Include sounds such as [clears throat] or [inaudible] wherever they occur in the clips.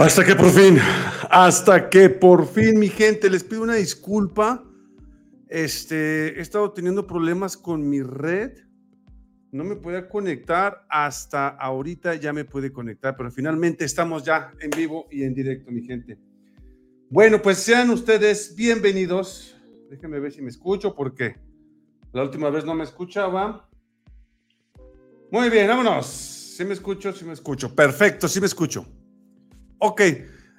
Hasta que por fin, hasta que por fin, mi gente, les pido una disculpa. Este, he estado teniendo problemas con mi red. No me podía conectar hasta ahorita, ya me puede conectar, pero finalmente estamos ya en vivo y en directo, mi gente. Bueno, pues sean ustedes bienvenidos. Déjenme ver si me escucho, porque la última vez no me escuchaba. Muy bien, vámonos. Si me escucho, si me escucho. Perfecto, sí me escucho. Ok,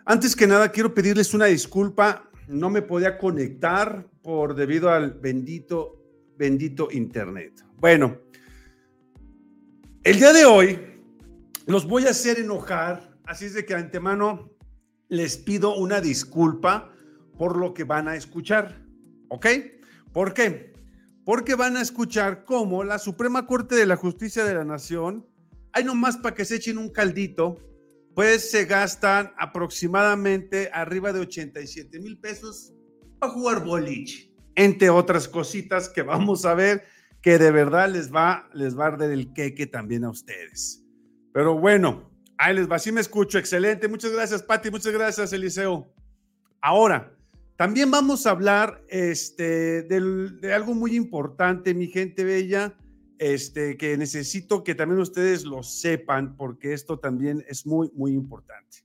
antes que nada quiero pedirles una disculpa. No me podía conectar por debido al bendito, bendito Internet. Bueno, el día de hoy los voy a hacer enojar, así es de que antemano les pido una disculpa por lo que van a escuchar. ¿Ok? ¿Por qué? Porque van a escuchar cómo la Suprema Corte de la Justicia de la Nación, hay nomás para que se echen un caldito, pues se gastan aproximadamente arriba de 87 mil pesos para jugar boliche, entre otras cositas que vamos a ver que de verdad les va, les va a arder el queque también a ustedes. Pero bueno, ahí les va, sí me escucho, excelente. Muchas gracias, Pati, muchas gracias, Eliseo. Ahora, también vamos a hablar este, de algo muy importante, mi gente bella, este, que necesito que también ustedes lo sepan, porque esto también es muy, muy importante.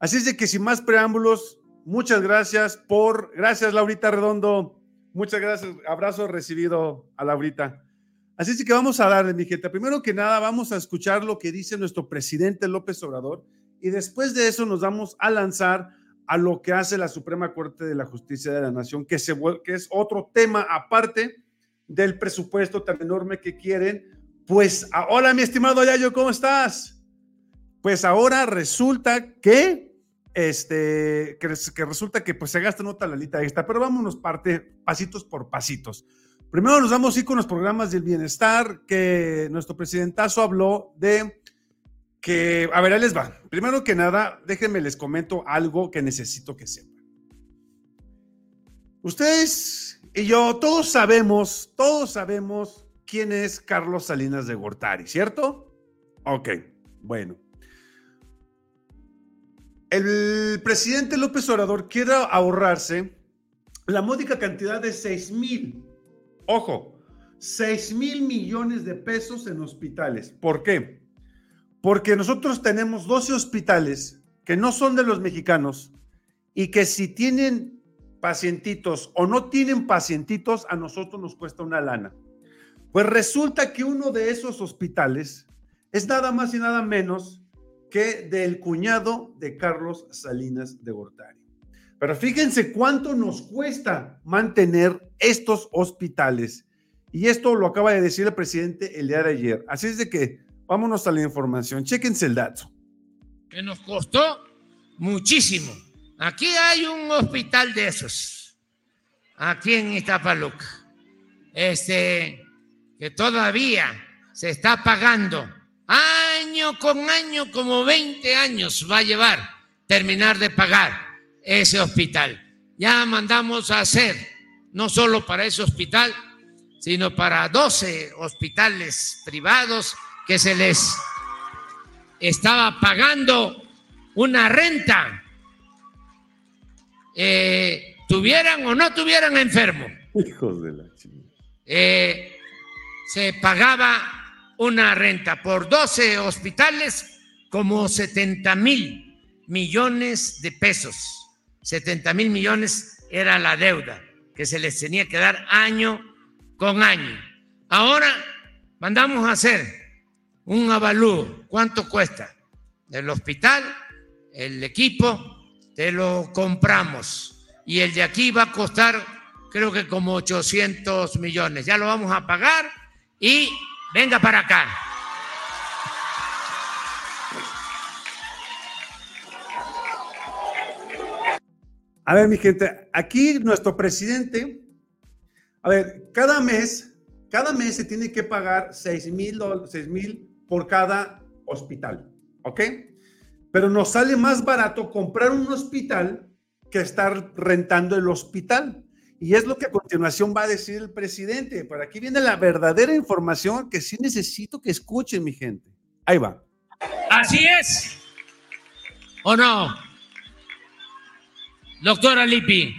Así es de que sin más preámbulos, muchas gracias por, gracias Laurita Redondo, muchas gracias, abrazo recibido a Laurita. Así es de que vamos a darle, mi gente. Primero que nada, vamos a escuchar lo que dice nuestro presidente López Obrador y después de eso nos vamos a lanzar a lo que hace la Suprema Corte de la Justicia de la Nación, que, se, que es otro tema aparte del presupuesto tan enorme que quieren. Pues, hola mi estimado Yayo, ¿cómo estás? Pues ahora resulta que, este, que, resulta que pues se gasta nota la lista esta, pero vámonos parte, pasitos por pasitos. Primero nos vamos a ir con los programas del bienestar, que nuestro presidentazo habló de que, a ver, ahí les va. Primero que nada, déjenme les comento algo que necesito que sepan. Ustedes y yo, todos sabemos, todos sabemos quién es Carlos Salinas de Gortari, ¿cierto? Ok, bueno. El presidente López Obrador quiere ahorrarse la módica cantidad de 6 mil, ojo, 6 mil millones de pesos en hospitales. ¿Por qué? Porque nosotros tenemos 12 hospitales que no son de los mexicanos y que si tienen pacientitos o no tienen pacientitos, a nosotros nos cuesta una lana. Pues resulta que uno de esos hospitales es nada más y nada menos que del cuñado de Carlos Salinas de Gortari. Pero fíjense cuánto nos cuesta mantener estos hospitales. Y esto lo acaba de decir el presidente el día de ayer. Así es de que vámonos a la información. Chéquense el dato. Que nos costó muchísimo Aquí hay un hospital de esos, aquí en Iztapaluca, este, que todavía se está pagando año con año, como 20 años va a llevar terminar de pagar ese hospital. Ya mandamos a hacer, no solo para ese hospital, sino para 12 hospitales privados que se les estaba pagando una renta eh, tuvieran o no tuvieran enfermo. Hijos de la eh, se pagaba una renta por 12 hospitales como 70 mil millones de pesos. 70 mil millones era la deuda que se les tenía que dar año con año. Ahora mandamos a hacer un avalúo. ¿Cuánto cuesta? El hospital, el equipo, te lo compramos. Y el de aquí va a costar, creo que como 800 millones. Ya lo vamos a pagar y venga para acá. A ver, mi gente, aquí nuestro presidente, a ver, cada mes, cada mes se tiene que pagar 6 mil por cada hospital, ¿ok? Pero nos sale más barato comprar un hospital que estar rentando el hospital. Y es lo que a continuación va a decir el presidente. Por aquí viene la verdadera información que sí necesito que escuchen, mi gente. Ahí va. Así es. ¿O no? doctora Lipi.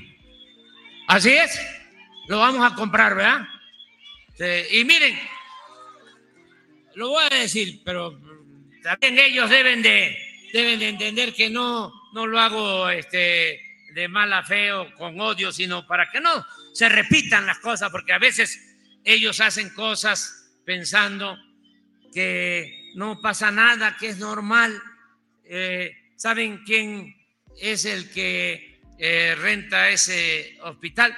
Así es, lo vamos a comprar, ¿verdad? y miren, lo voy a decir, pero también ellos deben de, deben de entender que no, no lo hago este, de mala fe o con odio, sino para que no se repitan las cosas, porque a veces ellos hacen cosas pensando que no pasa nada, que es normal. Eh, ¿Saben quién es el que eh, renta ese hospital?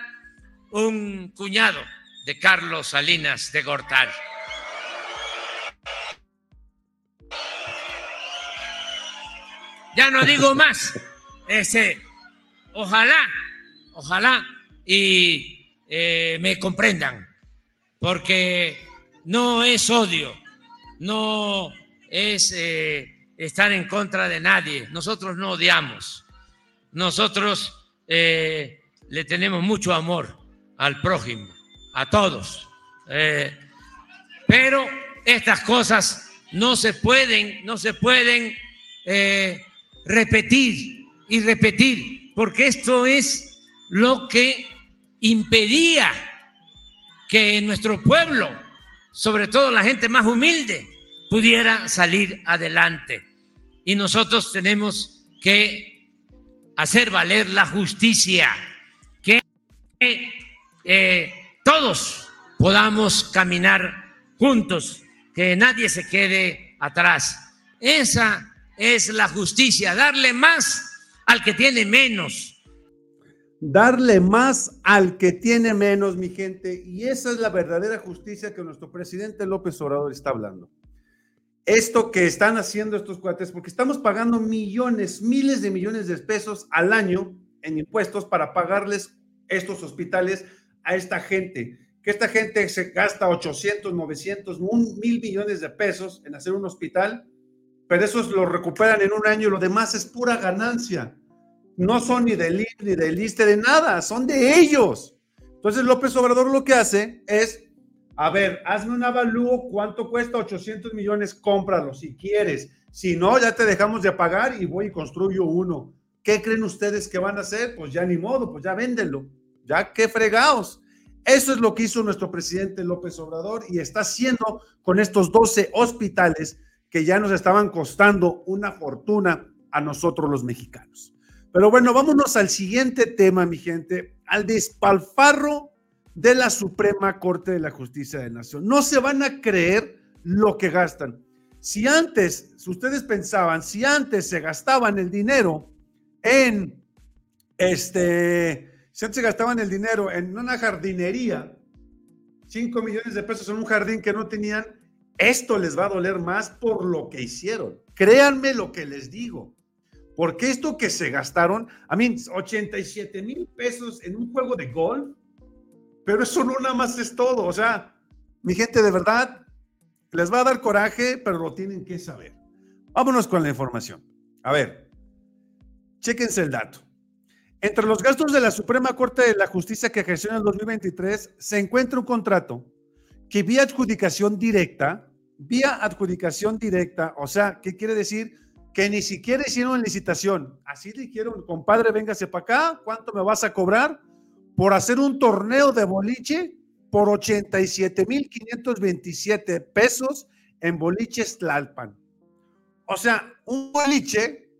Un cuñado de Carlos Salinas de Gortal. Ya no digo más. Ese, ojalá, ojalá y eh, me comprendan, porque no es odio, no es eh, estar en contra de nadie. Nosotros no odiamos, nosotros eh, le tenemos mucho amor al prójimo, a todos. pero estas cosas no se pueden, no se pueden repetir y repetir, porque esto es lo que impedía que nuestro pueblo, sobre todo la gente más humilde, pudiera salir adelante. Y nosotros tenemos que hacer valer la justicia, que eh, todos podamos caminar juntos, que nadie se quede atrás. Esa es la justicia, darle más al que tiene menos. Darle más al que tiene menos, mi gente. Y esa es la verdadera justicia que nuestro presidente López Obrador está hablando. Esto que están haciendo estos cuates, porque estamos pagando millones, miles de millones de pesos al año en impuestos para pagarles estos hospitales a esta gente. Que esta gente se gasta 800, 900, un mil millones de pesos en hacer un hospital pero esos lo recuperan en un año y lo demás es pura ganancia. No son ni del IR ni del ISTE, de nada, son de ellos. Entonces López Obrador lo que hace es, a ver, hazme un avalúo, ¿cuánto cuesta? 800 millones, cómpralo si quieres. Si no, ya te dejamos de pagar y voy y construyo uno. ¿Qué creen ustedes que van a hacer? Pues ya ni modo, pues ya véndenlo. Ya qué fregados. Eso es lo que hizo nuestro presidente López Obrador y está haciendo con estos 12 hospitales que ya nos estaban costando una fortuna a nosotros los mexicanos. Pero bueno, vámonos al siguiente tema, mi gente, al despalfarro de la Suprema Corte de la Justicia de la Nación. No se van a creer lo que gastan. Si antes, si ustedes pensaban, si antes se gastaban el dinero en este, si antes se gastaban el dinero en una jardinería, 5 millones de pesos en un jardín que no tenían, esto les va a doler más por lo que hicieron. Créanme lo que les digo. Porque esto que se gastaron, a mí, 87 mil pesos en un juego de golf, pero eso no nada más es todo. O sea, mi gente, de verdad, les va a dar coraje, pero lo tienen que saber. Vámonos con la información. A ver, chéquense el dato. Entre los gastos de la Suprema Corte de la Justicia que ejerció en el 2023, se encuentra un contrato que vía adjudicación directa vía adjudicación directa, o sea, ¿qué quiere decir? Que ni siquiera hicieron licitación. Así dijeron, compadre, véngase para acá, ¿cuánto me vas a cobrar por hacer un torneo de boliche por 87,527 pesos en boliches Tlalpan? O sea, un boliche,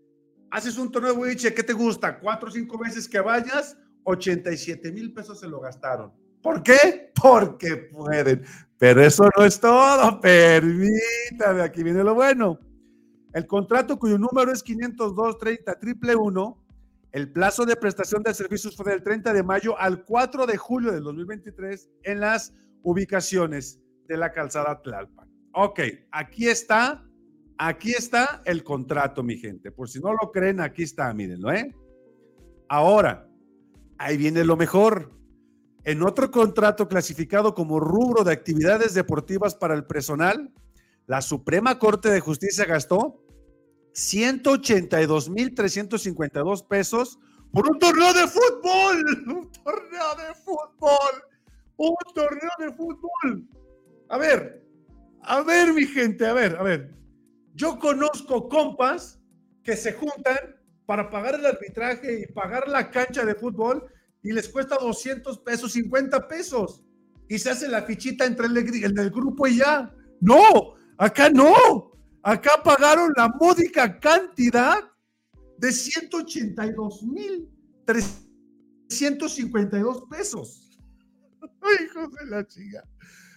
haces un torneo de boliche, ¿qué te gusta? Cuatro o cinco veces que vayas, 87 mil pesos se lo gastaron. ¿Por qué? Porque pueden. Pero eso no es todo, permítame, aquí viene lo bueno. El contrato cuyo número es 502-30 triple el plazo de prestación de servicios fue del 30 de mayo al 4 de julio del 2023 en las ubicaciones de la calzada Tlalpan. Ok, aquí está, aquí está el contrato, mi gente. Por si no lo creen, aquí está, mírenlo, ¿eh? Ahora, ahí viene lo mejor. En otro contrato clasificado como rubro de actividades deportivas para el personal, la Suprema Corte de Justicia gastó 182.352 pesos por un torneo de fútbol. [laughs] Un torneo de fútbol. Un torneo de fútbol. A ver, a ver, mi gente, a ver, a ver. Yo conozco compas que se juntan para pagar el arbitraje y pagar la cancha de fútbol y les cuesta 200 pesos, 50 pesos. Y se hace la fichita entre el, grupo y ya. No, acá no. Acá pagaron la módica cantidad de 182 mil 352 pesos. [laughs] Hijos de la chica.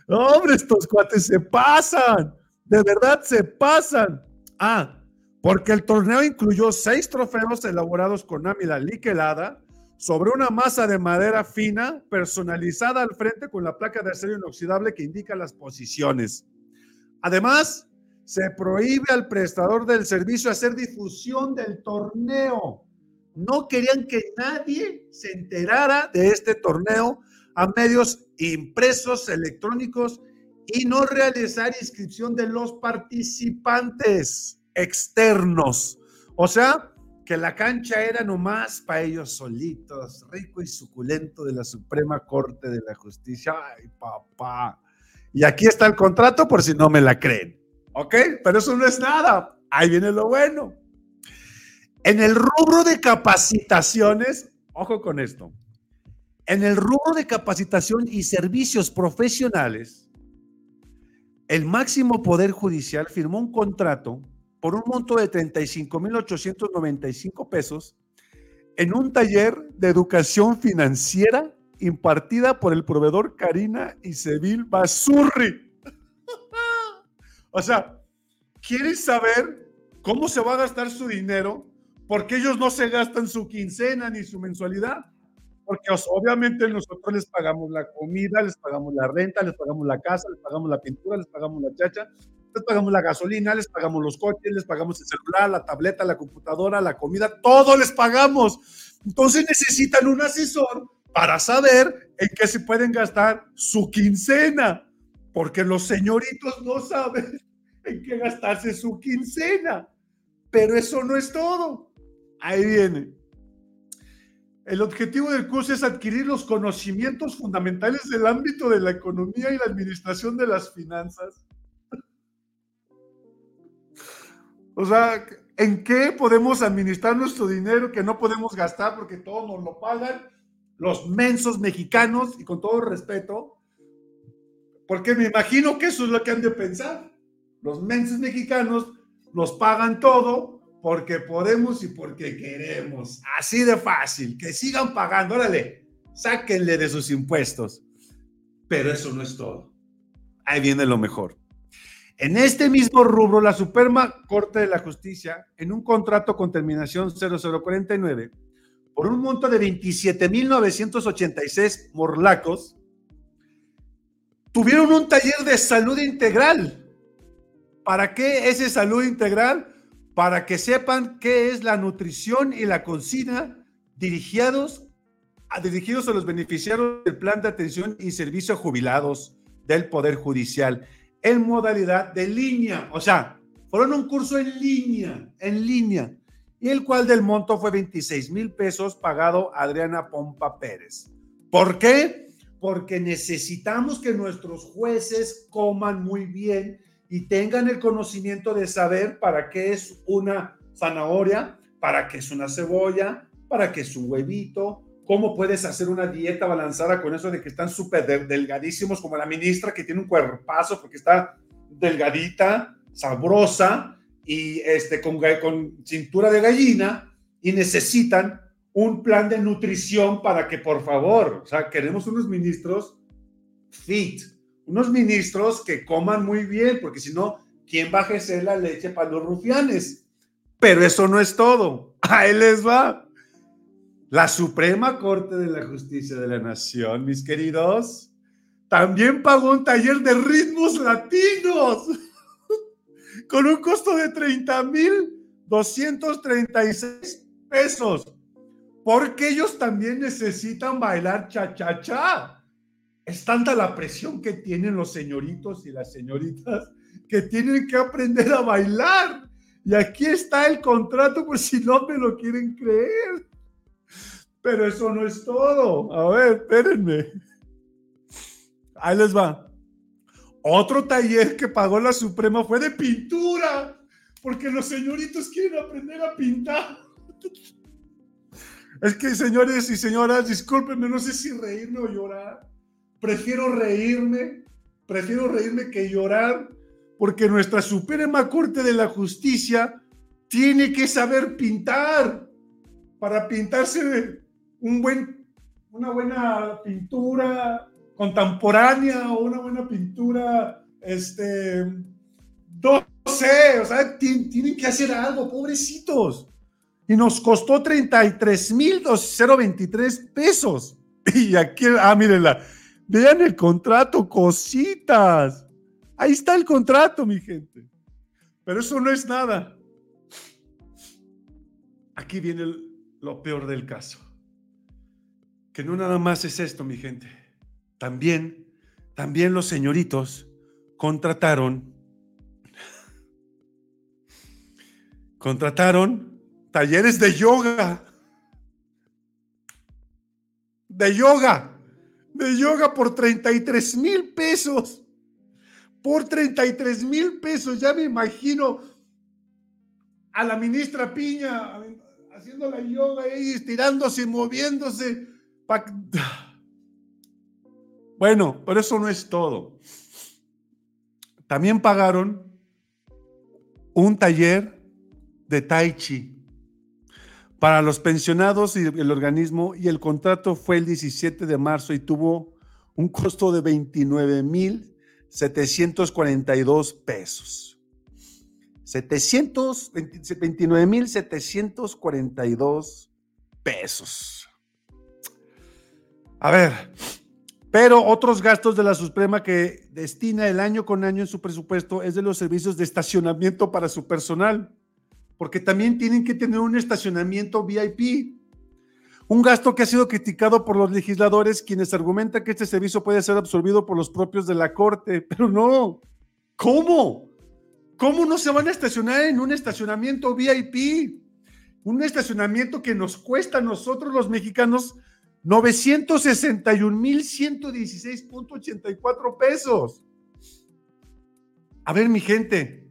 Hombre, estos cuates se pasan. De verdad se pasan. Ah, porque el torneo incluyó seis trofeos elaborados con ámila liquelada sobre una masa de madera fina personalizada al frente con la placa de acero inoxidable que indica las posiciones. Además, se prohíbe al prestador del servicio hacer difusión del torneo. No querían que nadie se enterara de este torneo a medios impresos, electrónicos y no realizar inscripción de los participantes externos. O sea, que la cancha era nomás para ellos solitos, rico y suculento de la Suprema Corte de la Justicia. Ay, papá. Y aquí está el contrato por si no me la creen. ¿Ok? Pero eso no es nada. Ahí viene lo bueno. En el rubro de capacitaciones, ojo con esto, en el rubro de capacitación y servicios profesionales, el máximo poder judicial firmó un contrato por un monto de 35.895 pesos en un taller de educación financiera impartida por el proveedor Karina Isevil Basurri. [laughs] o sea, ¿quieres saber cómo se va a gastar su dinero? Porque ellos no se gastan su quincena ni su mensualidad. Porque obviamente nosotros les pagamos la comida, les pagamos la renta, les pagamos la casa, les pagamos la pintura, les pagamos la chacha, les pagamos la gasolina, les pagamos los coches, les pagamos el celular, la tableta, la computadora, la comida, todo les pagamos. Entonces necesitan un asesor para saber en qué se pueden gastar su quincena, porque los señoritos no saben [laughs] en qué gastarse su quincena. Pero eso no es todo. Ahí viene. El objetivo del curso es adquirir los conocimientos fundamentales del ámbito de la economía y la administración de las finanzas O sea, ¿en qué podemos administrar nuestro dinero que no podemos gastar porque todos nos lo pagan los mensos mexicanos y con todo respeto? Porque me imagino que eso es lo que han de pensar. Los mensos mexicanos nos pagan todo porque podemos y porque queremos. Así de fácil. Que sigan pagando. Órale, sáquenle de sus impuestos. Pero eso no es todo. Ahí viene lo mejor. En este mismo rubro, la Suprema Corte de la Justicia, en un contrato con terminación 0049, por un monto de 27.986 morlacos, tuvieron un taller de salud integral. ¿Para qué ese salud integral? Para que sepan qué es la nutrición y la cocina dirigidos a, dirigidos a los beneficiarios del plan de atención y servicio jubilados del Poder Judicial en modalidad de línea. O sea, fueron un curso en línea, en línea, y el cual del monto fue 26 mil pesos pagado Adriana Pompa Pérez. ¿Por qué? Porque necesitamos que nuestros jueces coman muy bien y tengan el conocimiento de saber para qué es una zanahoria, para qué es una cebolla, para qué es un huevito, ¿Cómo puedes hacer una dieta balanzada con eso de que están súper delgadísimos, como la ministra que tiene un cuerpazo porque está delgadita, sabrosa y este, con, con cintura de gallina y necesitan un plan de nutrición para que, por favor, o sea, queremos unos ministros fit, unos ministros que coman muy bien, porque si no, ¿quién va a ejercer la leche para los rufianes? Pero eso no es todo. [laughs] Ahí les va. La Suprema Corte de la Justicia de la Nación, mis queridos, también pagó un taller de ritmos latinos [laughs] con un costo de 30 mil 236 pesos, porque ellos también necesitan bailar cha-cha-cha. Es tanta la presión que tienen los señoritos y las señoritas que tienen que aprender a bailar. Y aquí está el contrato, por si no me lo quieren creer. Pero eso no es todo. A ver, espérenme. Ahí les va. Otro taller que pagó la Suprema fue de pintura, porque los señoritos quieren aprender a pintar. Es que, señores y señoras, discúlpenme, no sé si reírme o llorar. Prefiero reírme, prefiero reírme que llorar, porque nuestra Suprema Corte de la Justicia tiene que saber pintar para pintarse un buen, una buena pintura contemporánea o una buena pintura, este, no sé, o sea, tienen que hacer algo, pobrecitos y nos costó 33,023 pesos. [laughs] Y aquí, ah, mírenla, vean el contrato, cositas. Ahí está el contrato, mi gente. Pero eso no es nada. Aquí viene lo peor del caso. Que no nada más es esto, mi gente. También, también los señoritos contrataron, contrataron talleres de yoga. De yoga. De yoga por 33 mil pesos. Por 33 mil pesos. Ya me imagino a la ministra Piña haciendo la yoga ahí, estirándose, moviéndose. Bueno, pero eso no es todo. También pagaron un taller de Tai Chi para los pensionados y el organismo y el contrato fue el 17 de marzo y tuvo un costo de 29,742 pesos. 29,742 pesos. A ver, pero otros gastos de la Suprema que destina el año con año en su presupuesto es de los servicios de estacionamiento para su personal porque también tienen que tener un estacionamiento VIP. Un gasto que ha sido criticado por los legisladores, quienes argumentan que este servicio puede ser absorbido por los propios de la Corte, [laughs] pero no. ¿Cómo? ¿Cómo no se van a estacionar en un estacionamiento VIP? Un estacionamiento que nos cuesta a nosotros los mexicanos 961.116.84 pesos. A ver, mi gente,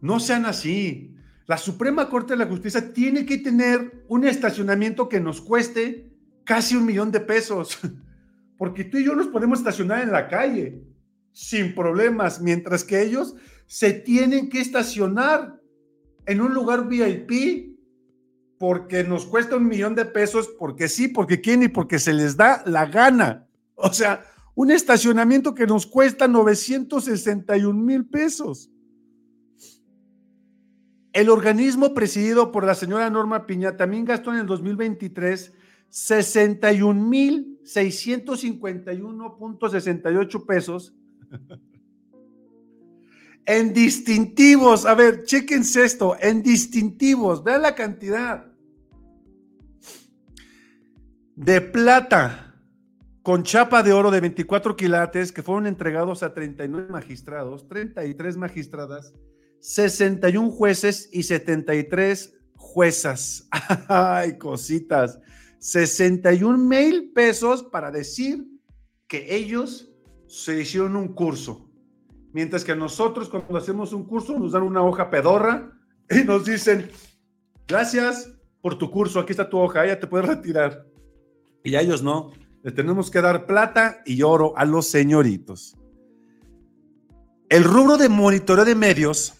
no sean así. La Suprema Corte de la Justicia tiene que tener un estacionamiento que nos cueste casi un millón de pesos, [laughs] porque tú y yo nos podemos estacionar en la calle sin problemas, mientras que ellos se tienen que estacionar en un lugar VIP porque nos cuesta un millón de pesos, porque sí, porque quieren y porque se les da la gana. O sea, un estacionamiento que nos cuesta 961 mil pesos. El organismo presidido por la señora Norma Piña también gastó en el 2023 61.651.68 pesos en distintivos. A ver, chequense esto, en distintivos, vean la cantidad de plata con chapa de oro de 24 quilates que fueron entregados a 39 magistrados, 33 magistradas 61 jueces y 73 juezas. [laughs] Ay, cositas. 61 mil pesos para decir que ellos se hicieron un curso. Mientras que nosotros cuando hacemos un curso nos dan una hoja pedorra y nos dicen, gracias por tu curso, aquí está tu hoja, ya te puedes retirar. Y a ellos no, le tenemos que dar plata y oro a los señoritos. El rubro de monitoreo de medios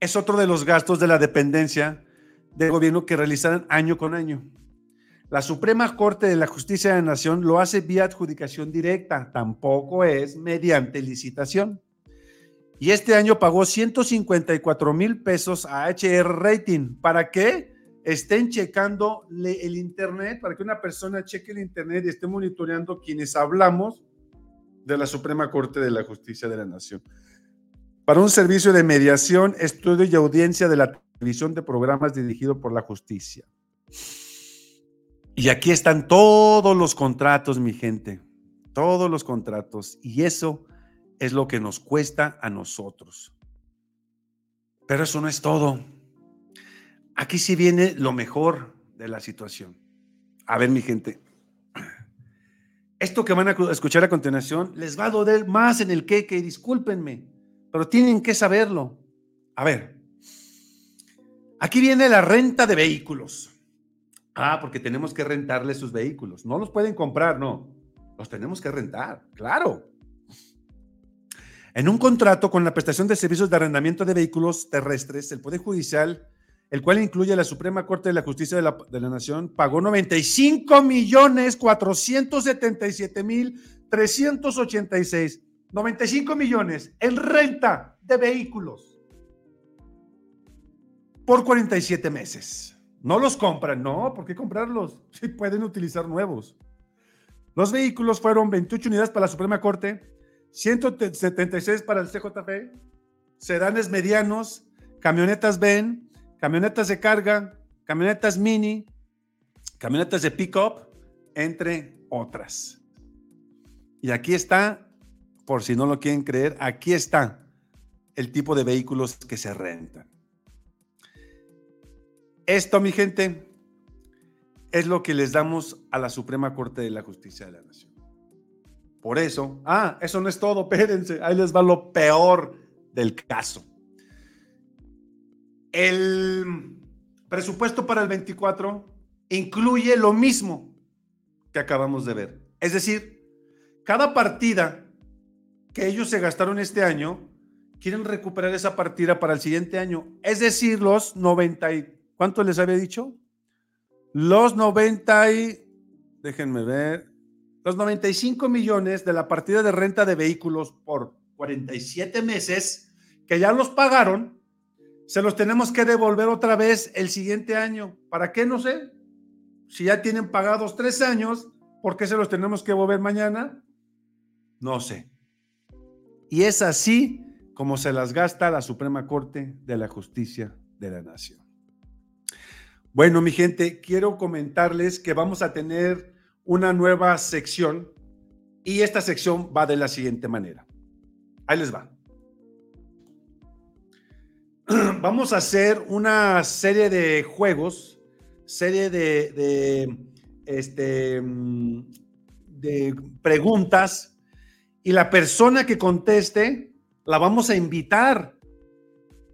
es otro de los gastos de la dependencia del gobierno que realizan año con año. La Suprema Corte de la Justicia de la Nación lo hace vía adjudicación directa, tampoco es mediante licitación. Y este año pagó 154 mil pesos a HR Rating. ¿Para qué? Estén checando el Internet, para que una persona cheque el Internet y esté monitoreando quienes hablamos de la Suprema Corte de la Justicia de la Nación para un servicio de mediación, estudio y audiencia de la televisión de programas dirigido por la justicia. Y aquí están todos los contratos, mi gente, todos los contratos. Y eso es lo que nos cuesta a nosotros. Pero eso no es todo. Aquí sí viene lo mejor de la situación. A ver, mi gente, esto que van a escuchar a continuación les va a doler más en el que, discúlpenme pero tienen que saberlo. A ver, Aquí viene la renta de vehículos. Ah, porque tenemos que rentarle sus vehículos. No los pueden comprar, no. Los tenemos que rentar, claro. En un contrato con la prestación de servicios de arrendamiento de vehículos terrestres, el Poder Judicial, el cual incluye la Suprema Corte de la Justicia de la, de la Nación, pagó 95 millones 477 mil 386. 95 millones en renta de vehículos por 47 meses. No los compran, no, ¿por qué comprarlos? [laughs] Si pueden utilizar nuevos. Los vehículos fueron 28 unidades para la Suprema Corte, 176 para el CJP, sedanes medianos, camionetas Ben, camionetas de carga, camionetas mini, camionetas de pick-up, entre otras. Y aquí está, por si no lo quieren creer, aquí está el tipo de vehículos que se rentan. Esto, mi gente, es lo que les damos a la Suprema Corte de la Justicia de la Nación. Por eso, ah, eso no es todo, [laughs] espérense, ahí les va lo peor del caso. El presupuesto para el 24 incluye lo mismo que acabamos de ver. Es decir, cada partida que ellos se gastaron este año, quieren recuperar esa partida para el siguiente año. Es decir, los 90 ¿Cuánto les había dicho? Los 90 y, déjenme ver, los 95 millones de la partida de renta de vehículos por 47 meses, que ya los pagaron, se los tenemos que devolver otra vez el siguiente año. ¿Para qué? No sé. Si ya tienen pagados tres años, ¿por qué se los tenemos que devolver mañana? No sé. Y es así como se las gasta la Suprema Corte de la Justicia de la Nación. Bueno, mi gente, quiero comentarles que vamos a tener una nueva sección y esta sección va de la siguiente manera. Ahí les va. [clears throat] Vamos a hacer una serie de juegos, serie de, este, de preguntas y la persona que conteste la vamos a invitar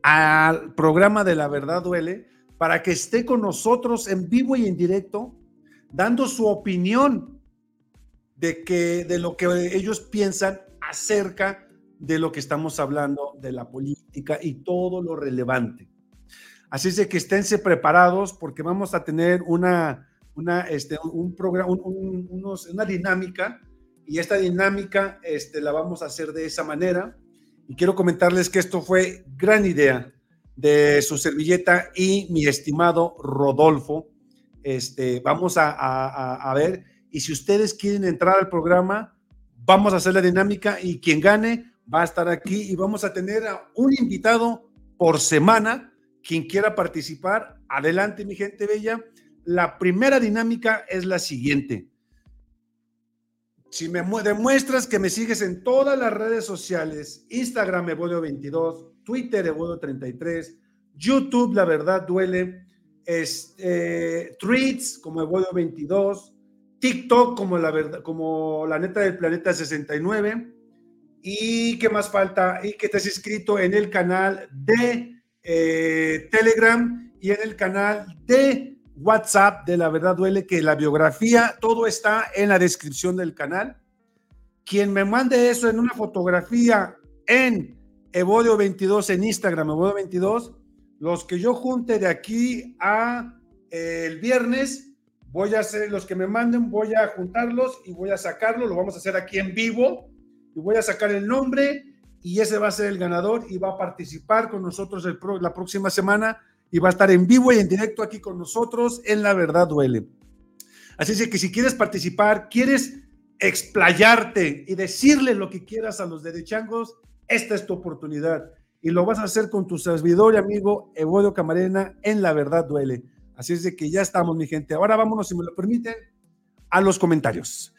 al programa de La Verdad Duele para que esté con nosotros en vivo y en directo, dando su opinión de, que, de lo que ellos piensan acerca de lo que estamos hablando, de la política y todo lo relevante. Así es que esténse preparados porque vamos a tener una, una, este, un programa, una dinámica y esta dinámica este, la vamos a hacer de esa manera. Y quiero comentarles que esto fue gran idea de su servilleta y mi estimado Rodolfo. Este, vamos a, ver, y si ustedes quieren entrar al programa, vamos a hacer la dinámica y quien gane va a estar aquí y vamos a tener a un invitado por semana. Quien quiera participar, adelante mi gente bella. La primera dinámica es la siguiente. Si me demuestras que me sigues en todas las redes sociales, Instagram Evodio 22, Twitter Evodio 33, YouTube La Verdad Duele, este, Tweets como Evodio 22, TikTok como la verdad, como la neta del planeta 69 y qué más falta y que has inscrito en el canal de eh, Telegram y en el canal de WhatsApp de La Verdad Duele, que la biografía, todo está en la descripción del canal. Quien me mande eso en una fotografía en Evodio 22 en Instagram, Evodio 22, los que yo junte de aquí a eh, el viernes, voy a hacer, los que me manden, voy a juntarlos y voy a sacarlo, lo vamos a hacer aquí en vivo y voy a sacar el nombre y ese va a ser el ganador y va a participar con nosotros la próxima semana y va a estar en vivo y en directo aquí con nosotros en La Verdad Duele. Así es que si quieres participar, quieres explayarte y decirle lo que quieras a los derechangos, esta es tu oportunidad. Y lo vas a hacer con tu servidor y amigo Evodio Camarena en La Verdad Duele. Así es que ya estamos, mi gente. Ahora vámonos, si me lo permiten, a los comentarios.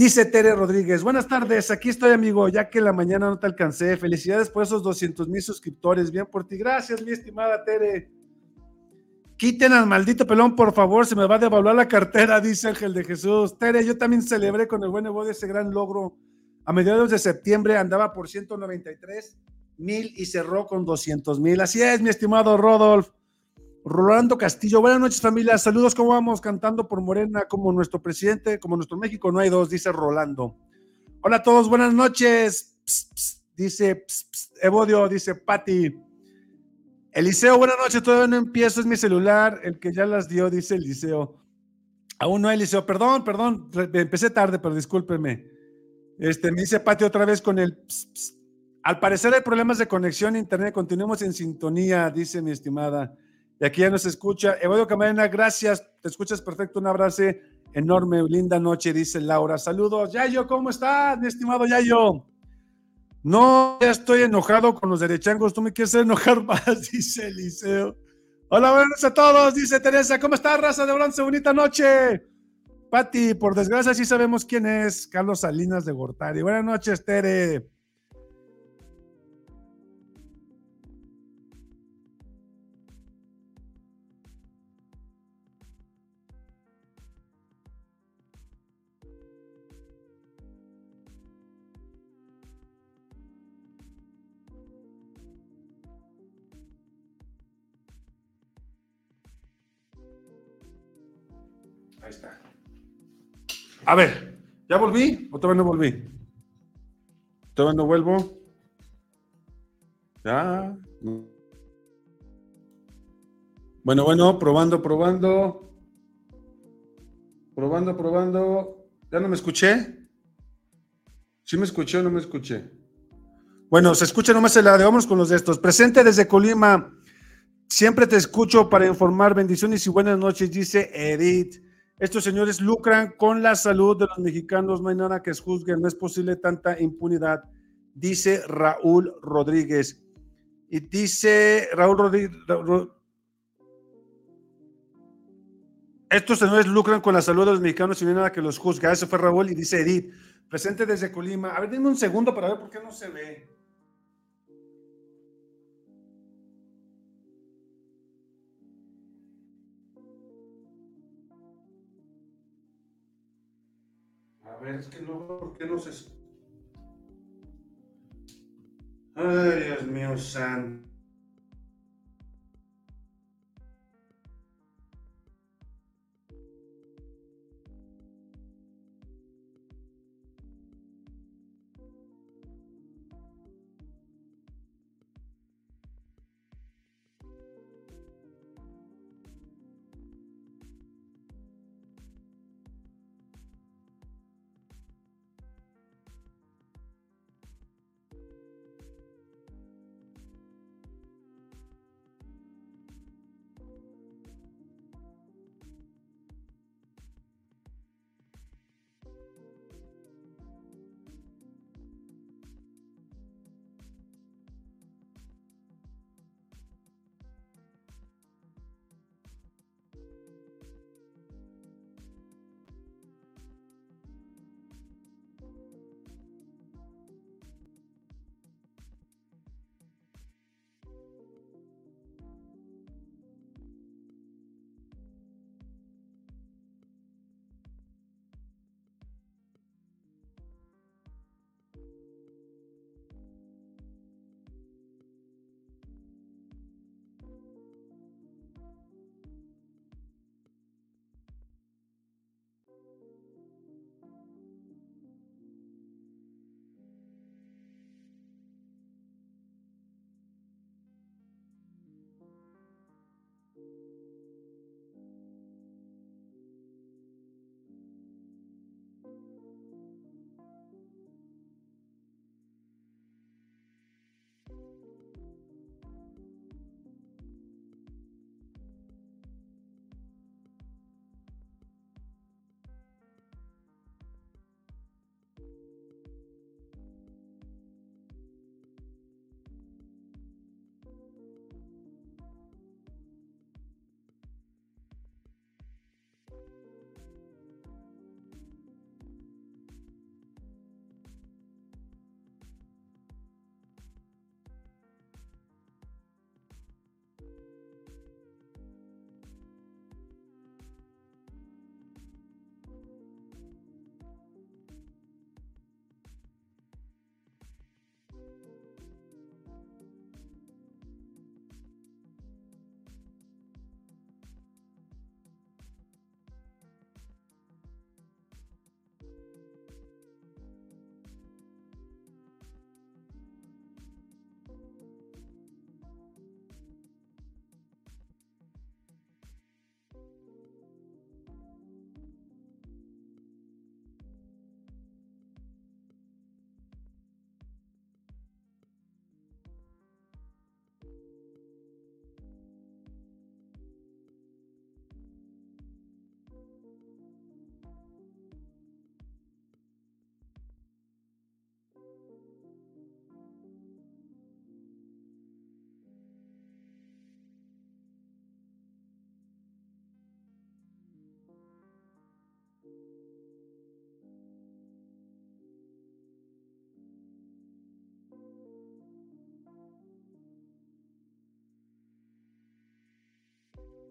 Dice Tere Rodríguez, buenas tardes, aquí estoy amigo, ya que la mañana no te alcancé. Felicidades por esos 200 mil suscriptores, bien por ti. Gracias, mi estimada Tere. Quiten al maldito pelón, por favor, se me va a devaluar la cartera, [laughs] dice Ángel de Jesús. Tere, yo también celebré con el buen Evodio ese gran logro a mediados de septiembre andaba por 193 mil y cerró con 200 mil. Así es, mi estimado Rodolf. Rolando Castillo, buenas noches familia, saludos, ¿cómo vamos? Cantando por Morena como nuestro presidente, como nuestro México, no hay dos, dice Rolando. Hola a todos, buenas noches, dice Evodio, dice Patti. Eliseo, buenas noches, todavía no empiezo, es mi celular, el que ya las dio, dice Eliseo. Aún no, Eliseo, perdón, perdón, empecé tarde, pero discúlpeme. Este, me dice Patti otra vez con el... Al parecer hay problemas de conexión a internet, continuemos en sintonía, dice mi estimada. Y aquí ya nos escucha. Evodio Camarena, gracias. Te escuchas perfecto. Un abrazo enorme. Linda noche, dice Laura. Saludos. Yayo, ¿cómo estás, mi estimado Yayo? No, ya estoy enojado con los derechangos. Tú me quieres enojar [laughs] más, dice Eliseo. Hola, buenas noches a todos, dice Teresa. ¿Cómo estás, raza de bronce? Bonita noche. Pati, por desgracia sí sabemos quién es Carlos Salinas de Gortari. Buenas noches, Tere. A ver, ¿ya volví o todavía no volví? ¿Todavía no vuelvo? Ya. Bueno, bueno, probando, probando. Probando, probando. ¿Ya no me escuché? ¿Sí me escuché o no me escuché? Bueno, se escucha nomás el de Vamos con los de estos. Presente desde Colima. Siempre te escucho para informar. Bendiciones y buenas noches, dice Edith. Estos señores lucran con la salud de los mexicanos, no hay nada que juzguen, no es posible tanta impunidad, dice Raúl Rodríguez. Y dice Raúl Rodríguez, estos señores lucran con la salud de los mexicanos y no hay nada que los juzgue. Eso fue Raúl y dice Edith, presente desde Colima. A ver, dime un segundo para ver por qué no se ve. Ver, es que no, ¿por qué no se... Ay, Dios mío, santo.